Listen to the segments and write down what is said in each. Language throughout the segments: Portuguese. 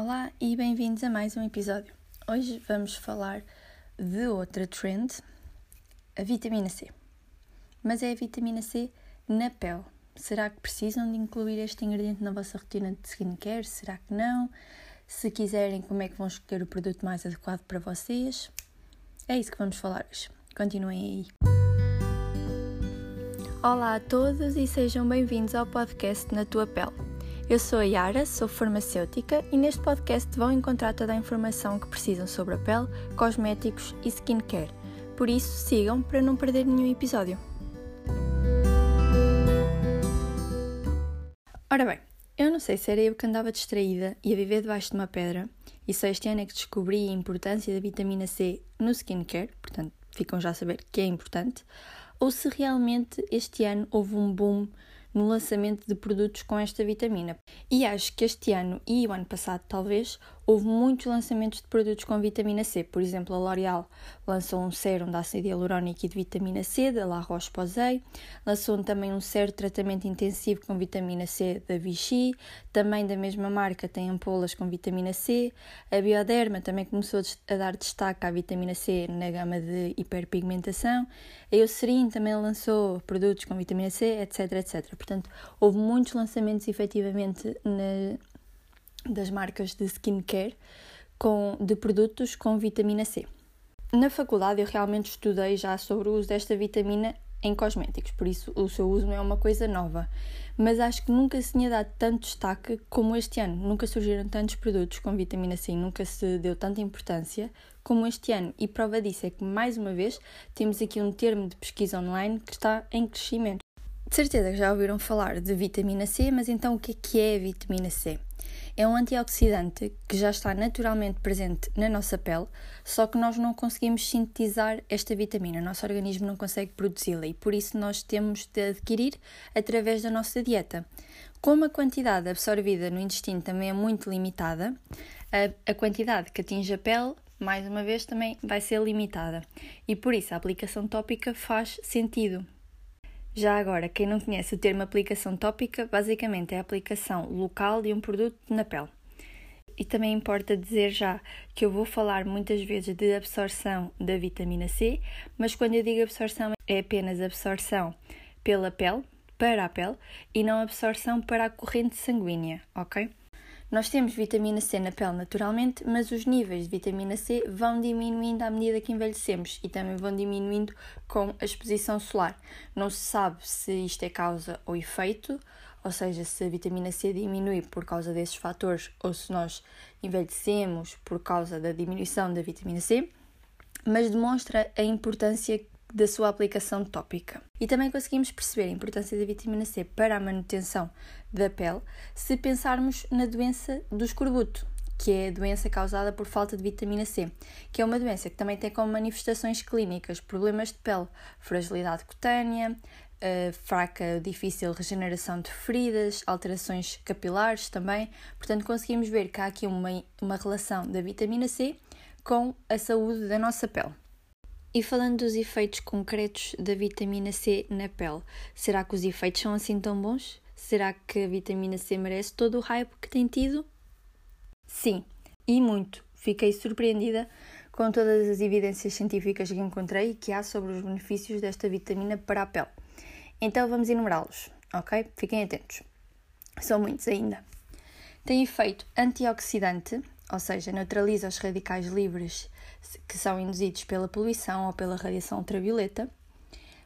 Olá e bem-vindos a mais um episódio. Hoje vamos falar de outra trend, a vitamina C. Mas é a vitamina C na pele. Será que precisam de incluir este ingrediente na vossa rotina de skincare? Será que não? Se quiserem, como é que vão escolher o produto mais adequado para vocês? É isso que vamos falar hoje. Continuem aí. Olá a todos e sejam bem-vindos ao podcast Na Tua Pele. Eu sou a Yara, sou farmacêutica e neste podcast vão encontrar toda a informação que precisam sobre a pele, cosméticos e skincare. Por isso, sigam para não perder nenhum episódio. Ora bem, eu não sei se era eu que andava distraída e a viver debaixo de uma pedra, e só este ano é que descobri a importância da vitamina C no skincare, portanto, ficam já a saber que é importante, ou se realmente este ano houve um boom no lançamento de produtos com esta vitamina. E acho que este ano e o ano passado, talvez, houve muitos lançamentos de produtos com vitamina C. Por exemplo, a L'Oréal lançou um sérum de ácido hialurónico e de vitamina C da La Roche-Posay, lançou também um sérum de tratamento intensivo com vitamina C da Vichy, também da mesma marca tem ampolas com vitamina C, a Bioderma também começou a dar destaque à vitamina C na gama de hiperpigmentação, a Eucerin também lançou produtos com vitamina C, etc, etc. Portanto, houve muitos lançamentos efetivamente na, das marcas de skincare com, de produtos com vitamina C. Na faculdade eu realmente estudei já sobre o uso desta vitamina em cosméticos, por isso o seu uso não é uma coisa nova. Mas acho que nunca se tinha dado tanto destaque como este ano. Nunca surgiram tantos produtos com vitamina C, nunca se deu tanta importância como este ano. E prova disso é que, mais uma vez, temos aqui um termo de pesquisa online que está em crescimento. De certeza que já ouviram falar de vitamina C, mas então o que é que é a vitamina C? É um antioxidante que já está naturalmente presente na nossa pele, só que nós não conseguimos sintetizar esta vitamina, o nosso organismo não consegue produzi-la e por isso nós temos de adquirir através da nossa dieta. Como a quantidade absorvida no intestino também é muito limitada, a, a quantidade que atinge a pele mais uma vez, também vai ser limitada e por isso a aplicação tópica faz sentido. Já agora, quem não conhece o termo aplicação tópica, basicamente é a aplicação local de um produto na pele. E também importa dizer já que eu vou falar muitas vezes de absorção da vitamina C, mas quando eu digo absorção é apenas absorção pela pele, para a pele, e não absorção para a corrente sanguínea, ok? Nós temos vitamina C na pele naturalmente, mas os níveis de vitamina C vão diminuindo à medida que envelhecemos e também vão diminuindo com a exposição solar. Não se sabe se isto é causa ou efeito, ou seja, se a vitamina C diminui por causa desses fatores ou se nós envelhecemos por causa da diminuição da vitamina C, mas demonstra a importância da sua aplicação tópica. E também conseguimos perceber a importância da vitamina C para a manutenção da pele se pensarmos na doença do escorbuto, que é a doença causada por falta de vitamina C, que é uma doença que também tem como manifestações clínicas problemas de pele, fragilidade cutânea, Uh, fraca, difícil regeneração de feridas, alterações capilares também. Portanto, conseguimos ver que há aqui uma, uma relação da vitamina C com a saúde da nossa pele. E falando dos efeitos concretos da vitamina C na pele, será que os efeitos são assim tão bons? Será que a vitamina C merece todo o hype que tem tido? Sim, e muito. Fiquei surpreendida com todas as evidências científicas que encontrei e que há sobre os benefícios desta vitamina para a pele. Então vamos enumerá-los, ok? Fiquem atentos. São muitos ainda. Tem efeito antioxidante, ou seja, neutraliza os radicais livres que são induzidos pela poluição ou pela radiação ultravioleta.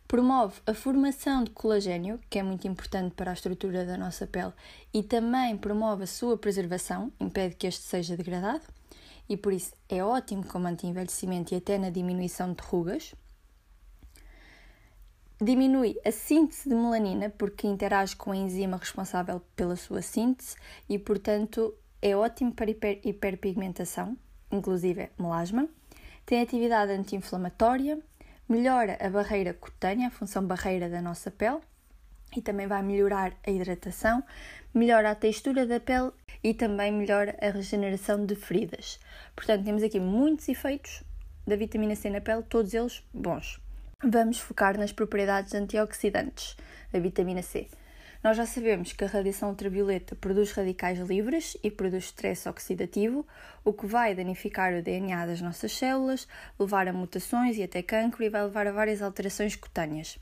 Promove a formação de colagênio, que é muito importante para a estrutura da nossa pele, e também promove a sua preservação, impede que este seja degradado, e por isso é ótimo como anti-envelhecimento e até na diminuição de rugas. Diminui a síntese de melanina porque interage com a enzima responsável pela sua síntese e, portanto, é ótimo para hiper hiperpigmentação, inclusive melasma. Tem atividade anti-inflamatória, melhora a barreira cutânea, a função barreira da nossa pele, e também vai melhorar a hidratação, melhora a textura da pele e também melhora a regeneração de feridas. Portanto, temos aqui muitos efeitos da vitamina C na pele, todos eles bons. Vamos focar nas propriedades antioxidantes da vitamina C. Nós já sabemos que a radiação ultravioleta produz radicais livres e produz estresse oxidativo, o que vai danificar o DNA das nossas células, levar a mutações e até cancro e vai levar a várias alterações cutâneas.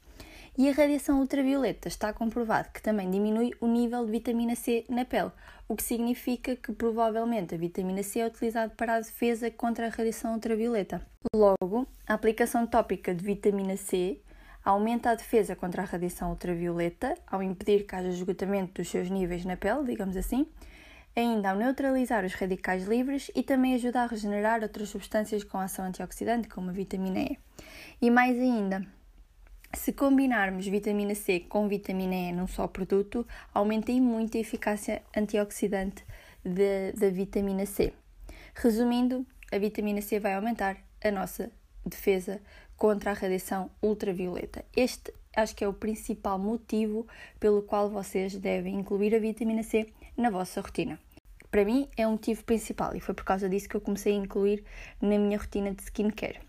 E a radiação ultravioleta está comprovado que também diminui o nível de vitamina C na pele, o que significa que provavelmente a vitamina C é utilizada para a defesa contra a radiação ultravioleta. Logo, a aplicação tópica de vitamina C aumenta a defesa contra a radiação ultravioleta, ao impedir que haja esgotamento dos seus níveis na pele, digamos assim, ainda ao neutralizar os radicais livres e também ajuda a regenerar outras substâncias com ação antioxidante, como a vitamina E. E mais ainda, se combinarmos vitamina C com vitamina E num só produto, aumenta muito a eficácia antioxidante da vitamina C. Resumindo, a vitamina C vai aumentar a nossa defesa contra a radiação ultravioleta. Este acho que é o principal motivo pelo qual vocês devem incluir a vitamina C na vossa rotina. Para mim é um motivo principal e foi por causa disso que eu comecei a incluir na minha rotina de skincare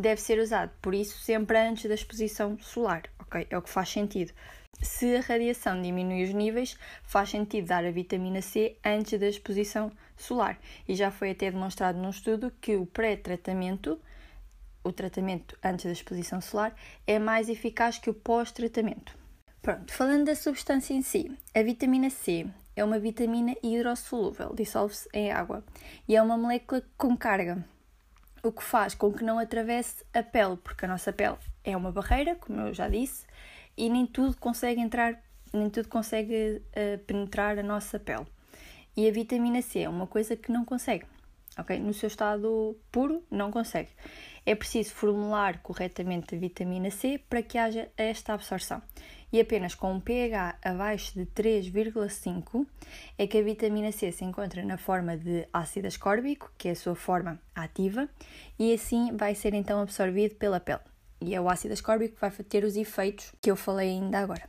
deve ser usado, por isso, sempre antes da exposição solar, ok? É o que faz sentido. Se a radiação diminui os níveis, faz sentido dar a vitamina C antes da exposição solar. E já foi até demonstrado num estudo que o pré-tratamento, o tratamento antes da exposição solar, é mais eficaz que o pós-tratamento. Pronto, falando da substância em si, a vitamina C é uma vitamina hidrossolúvel, dissolve-se em água e é uma molécula com carga o que faz com que não atravesse a pele, porque a nossa pele é uma barreira, como eu já disse, e nem tudo consegue entrar, nem tudo consegue uh, penetrar a nossa pele. E a vitamina C é uma coisa que não consegue, ok? No seu estado puro, não consegue. É preciso formular corretamente a vitamina C para que haja esta absorção e apenas com um pH abaixo de 3,5 é que a vitamina C se encontra na forma de ácido ascórbico, que é a sua forma ativa, e assim vai ser então absorvido pela pele. E é o ácido ascórbico que vai ter os efeitos que eu falei ainda agora.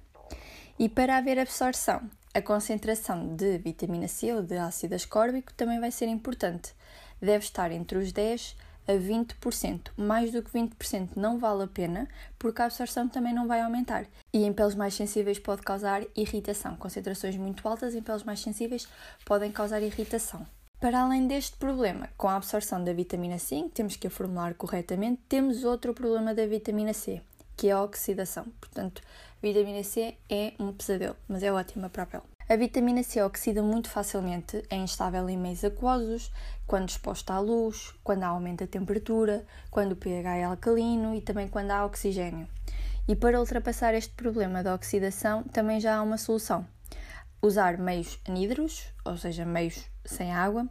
E para haver absorção, a concentração de vitamina C ou de ácido ascórbico também vai ser importante. Deve estar entre os 10 a 20%. Mais do que 20% não vale a pena, porque a absorção também não vai aumentar. E em peles mais sensíveis pode causar irritação. Concentrações muito altas em peles mais sensíveis podem causar irritação. Para além deste problema com a absorção da vitamina C, que temos que a formular corretamente, temos outro problema da vitamina C, que é a oxidação. Portanto, a vitamina C é um pesadelo, mas é ótima para a pele. A vitamina C oxida muito facilmente, é instável em meios aquosos, quando exposta à luz, quando há aumento da temperatura, quando o pH é alcalino e também quando há oxigênio. E para ultrapassar este problema da oxidação, também já há uma solução. Usar meios anidros, ou seja, meios sem água,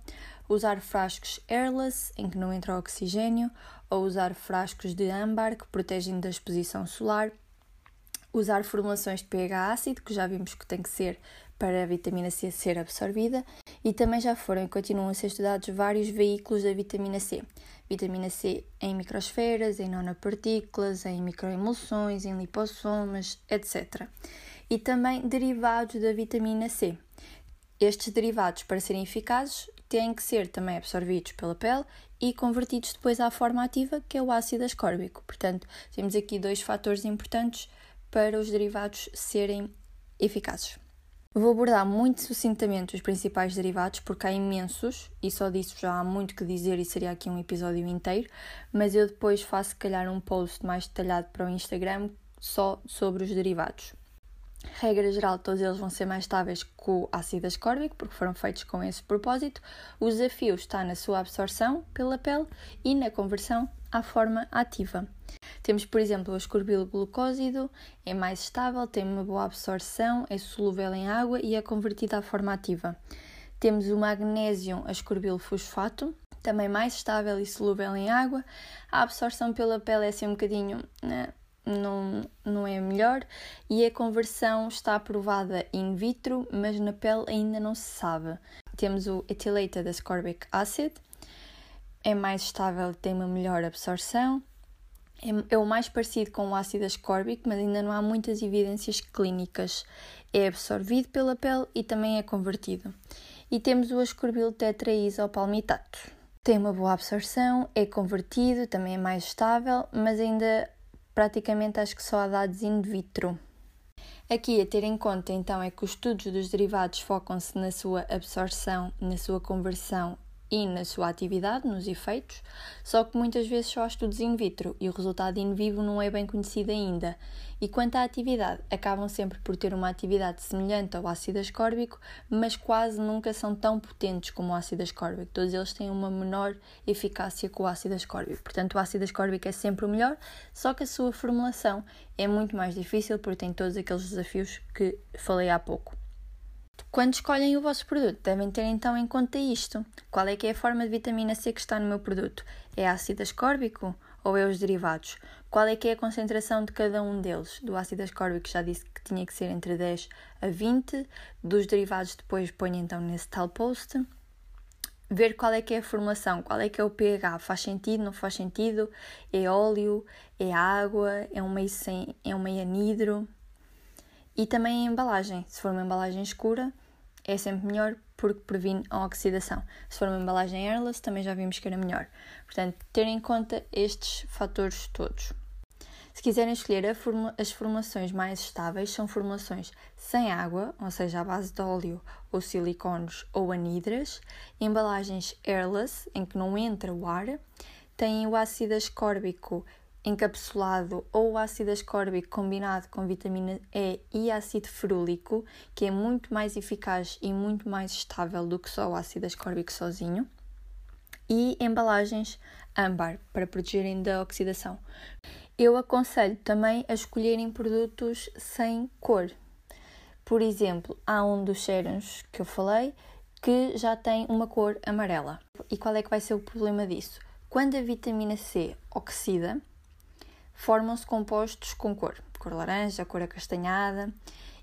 usar frascos airless, em que não entra oxigênio, ou usar frascos de âmbar, que protegem da exposição solar, usar formulações de pH ácido, que já vimos que tem que ser para a vitamina C ser absorvida, e também já foram e continuam a ser estudados vários veículos da vitamina C. Vitamina C em microsferas, em nanopartículas, em microemulsões, em lipossomas, etc. E também derivados da vitamina C. Estes derivados, para serem eficazes, têm que ser também absorvidos pela pele e convertidos depois à forma ativa, que é o ácido ascórbico. Portanto, temos aqui dois fatores importantes para os derivados serem eficazes. Vou abordar muito sucintamente os principais derivados, porque há imensos, e só disso já há muito que dizer e seria aqui um episódio inteiro, mas eu depois faço, se calhar, um post mais detalhado para o Instagram só sobre os derivados. Regra geral, todos eles vão ser mais estáveis que o ácido ascórbico, porque foram feitos com esse propósito. O desafio está na sua absorção pela pele e na conversão à forma ativa. Temos, por exemplo, o ascorbilo glucósido, é mais estável, tem uma boa absorção, é solúvel em água e é convertido à forma ativa. Temos o magnésio ascorbilo fosfato, também mais estável e solúvel em água. A absorção pela pele é assim um bocadinho. Né, não, não é melhor e a conversão está aprovada in vitro, mas na pele ainda não se sabe. Temos o ethylated ascorbic acid, é mais estável e tem uma melhor absorção. É, é, o mais parecido com o ácido ascórbico, mas ainda não há muitas evidências clínicas. É absorvido pela pele e também é convertido. E temos o ascorbil tetraisopalmitato. Tem uma boa absorção, é convertido, também é mais estável, mas ainda praticamente acho que só há dados in vitro. Aqui a ter em conta então é que os estudos dos derivados focam-se na sua absorção, na sua conversão e na sua atividade, nos efeitos, só que muitas vezes só há estudos in vitro e o resultado in vivo não é bem conhecido ainda. E quanto à atividade, acabam sempre por ter uma atividade semelhante ao ácido ascórbico, mas quase nunca são tão potentes como o ácido ascórbico. Todos eles têm uma menor eficácia que o ácido ascórbico. Portanto, o ácido ascórbico é sempre o melhor, só que a sua formulação é muito mais difícil porque tem todos aqueles desafios que falei há pouco. Quando escolhem o vosso produto, devem ter então em conta isto. Qual é que é a forma de vitamina C que está no meu produto? É ácido ascórbico ou é os derivados? Qual é que é a concentração de cada um deles? Do ácido ascórbico já disse que tinha que ser entre 10 a 20, dos derivados depois ponho então nesse tal post. Ver qual é que é a formulação, qual é que é o pH, faz sentido, não faz sentido? É óleo, é água, é um meio, sem, é um meio anidro, e também a embalagem. Se for uma embalagem escura, é sempre melhor porque previne a oxidação. Se for uma embalagem airless, também já vimos que era melhor. Portanto, ter em conta estes fatores todos. Se quiserem escolher formula, as formulações mais estáveis, são formulações sem água, ou seja, à base de óleo ou silicones ou anidras, embalagens airless, em que não entra o ar, têm o ácido ascórbico encapsulado ou ácido ascórbico combinado com vitamina E e ácido ferúlico, que é muito mais eficaz e muito mais estável do que só o ácido ascórbico sozinho, e embalagens âmbar para protegerem da oxidação. Eu aconselho também a escolherem produtos sem cor. Por exemplo, há um dos sérums que eu falei que já tem uma cor amarela. E qual é que vai ser o problema disso? Quando a vitamina C oxida, formam-se compostos com cor, cor laranja, cor acastanhada.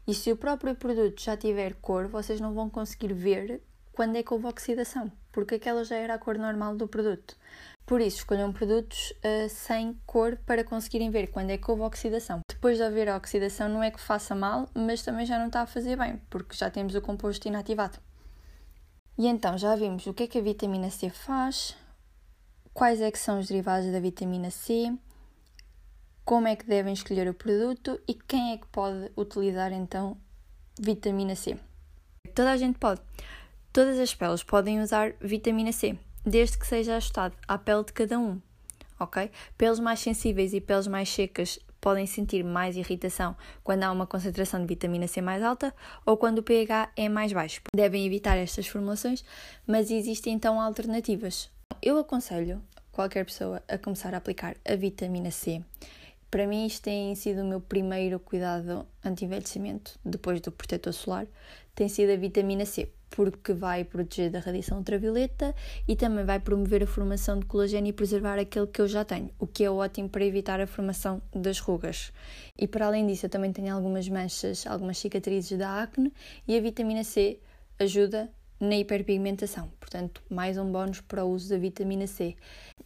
E se o próprio produto já tiver cor, vocês não vão conseguir ver quando é que houve oxidação, porque aquela já era a cor normal do produto. Por isso, escolham produtos uh, sem cor para conseguirem ver quando é que houve oxidação. Depois de haver a oxidação, não é que faça mal, mas também já não está a fazer bem, porque já temos o composto inativado. E então já vimos o que é que a vitamina C faz, quais é que são os derivados da vitamina C, como é que devem escolher o produto e quem é que pode utilizar então vitamina C. Toda a gente pode. Todas as peles podem usar vitamina C, desde que seja ajustado à pele de cada um, ok? Peles mais sensíveis e peles mais secas podem sentir mais irritação quando há uma concentração de vitamina C mais alta ou quando o pH é mais baixo. Devem evitar estas formulações, mas existem então alternativas. Eu aconselho qualquer pessoa a começar a aplicar a vitamina C para mim, isto tem sido o meu primeiro cuidado anti-envelhecimento, depois do protetor solar, tem sido a vitamina C, porque vai proteger da radiação ultravioleta e também vai promover a formação de colagênio e preservar aquele que eu já tenho, o que é ótimo para evitar a formação das rugas. E para além disso, eu também tenho algumas manchas, algumas cicatrizes da acne e a vitamina C ajuda na hiperpigmentação, portanto, mais um bónus para o uso da vitamina C.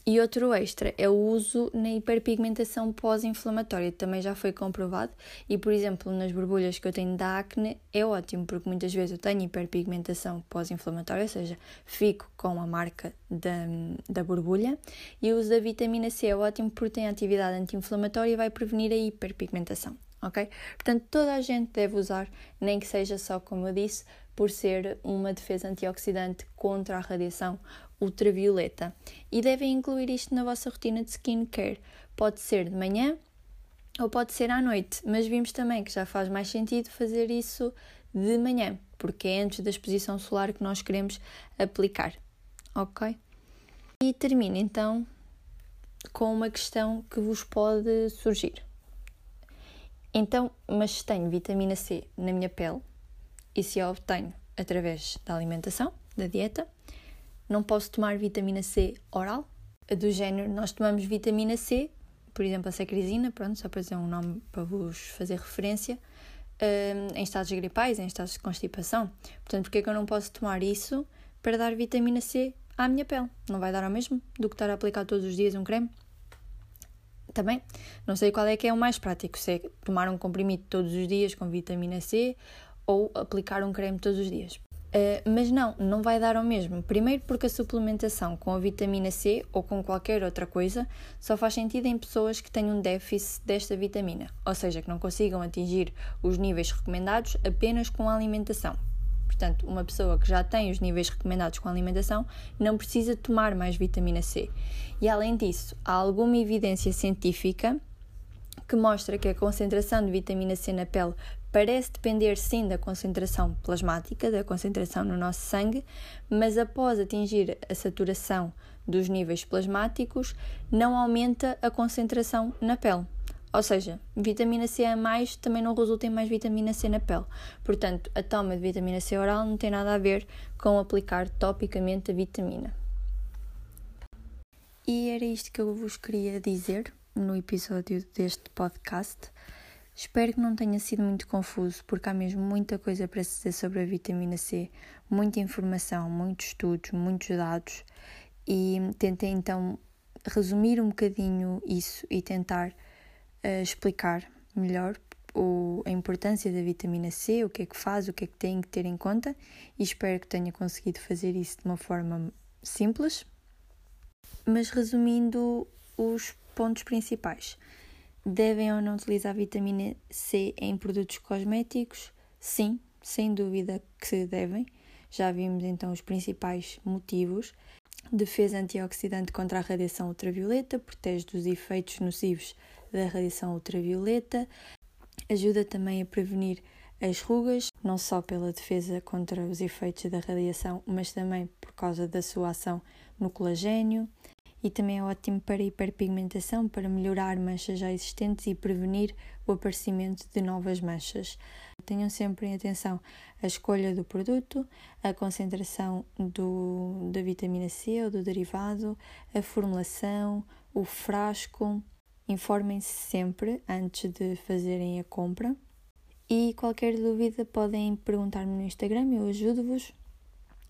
E outro extra é o uso na hiperpigmentação pós-inflamatória, também já foi comprovado, e por exemplo, nas borbulhas que eu tenho da acne é ótimo, porque muitas vezes eu tenho hiperpigmentação pós-inflamatória, ou seja, fico com a marca da, da borbulha, e o uso da vitamina C é ótimo porque tem atividade anti-inflamatória e vai prevenir a hiperpigmentação. Ok? Portanto, toda a gente deve usar, nem que seja só, como eu disse, por ser uma defesa antioxidante contra a radiação ultravioleta. E devem incluir isto na vossa rotina de skincare. Pode ser de manhã ou pode ser à noite, mas vimos também que já faz mais sentido fazer isso de manhã, porque é antes da exposição solar que nós queremos aplicar. Ok? E termino então com uma questão que vos pode surgir. Então, mas se tenho vitamina C na minha pele, e se a obtenho através da alimentação, da dieta. Não posso tomar vitamina C oral, do género, nós tomamos vitamina C, por exemplo, a secrizina, pronto, só para dizer um nome para vos fazer referência, um, em estados gripais, em estados de constipação. Portanto, porque é que eu não posso tomar isso para dar vitamina C à minha pele? Não vai dar ao mesmo do que estar a aplicar todos os dias um creme? Também, não sei qual é que é o mais prático, se é tomar um comprimido todos os dias com vitamina C ou aplicar um creme todos os dias. Uh, mas não, não vai dar ao mesmo. Primeiro, porque a suplementação com a vitamina C ou com qualquer outra coisa só faz sentido em pessoas que tenham um déficit desta vitamina, ou seja, que não consigam atingir os níveis recomendados apenas com a alimentação. Portanto, uma pessoa que já tem os níveis recomendados com a alimentação não precisa tomar mais vitamina C. E além disso, há alguma evidência científica que mostra que a concentração de vitamina C na pele parece depender sim da concentração plasmática, da concentração no nosso sangue, mas após atingir a saturação dos níveis plasmáticos, não aumenta a concentração na pele. Ou seja, vitamina C a mais também não resulta em mais vitamina C na pele. Portanto, a toma de vitamina C oral não tem nada a ver com aplicar topicamente a vitamina. E era isto que eu vos queria dizer no episódio deste podcast. Espero que não tenha sido muito confuso, porque há mesmo muita coisa para se dizer sobre a vitamina C, muita informação, muitos estudos, muitos dados, e tentei então resumir um bocadinho isso e tentar uh, explicar melhor o, a importância da vitamina C, o que é que faz, o que é que tem que ter em conta, e espero que tenha conseguido fazer isso de uma forma simples. Mas resumindo os pontos principais. Devem ou não utilizar vitamina C em produtos cosméticos? Sim, sem dúvida que devem. Já vimos então os principais motivos. Defesa antioxidante contra a radiação ultravioleta, protege dos efeitos nocivos da radiação ultravioleta, ajuda também a prevenir as rugas, não só pela defesa contra os efeitos da radiação, mas também por causa da sua ação no colagênio, e também é ótimo para hiperpigmentação, para melhorar manchas já existentes e prevenir o aparecimento de novas manchas. Tenham sempre em atenção a escolha do produto, a concentração do, da vitamina C ou do derivado, a formulação, o frasco. Informem-se sempre antes de fazerem a compra. E qualquer dúvida podem perguntar-me no Instagram, eu ajudo-vos.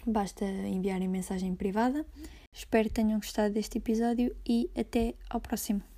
Basta enviarem mensagem privada. Espero que tenham gostado deste episódio e até ao próximo.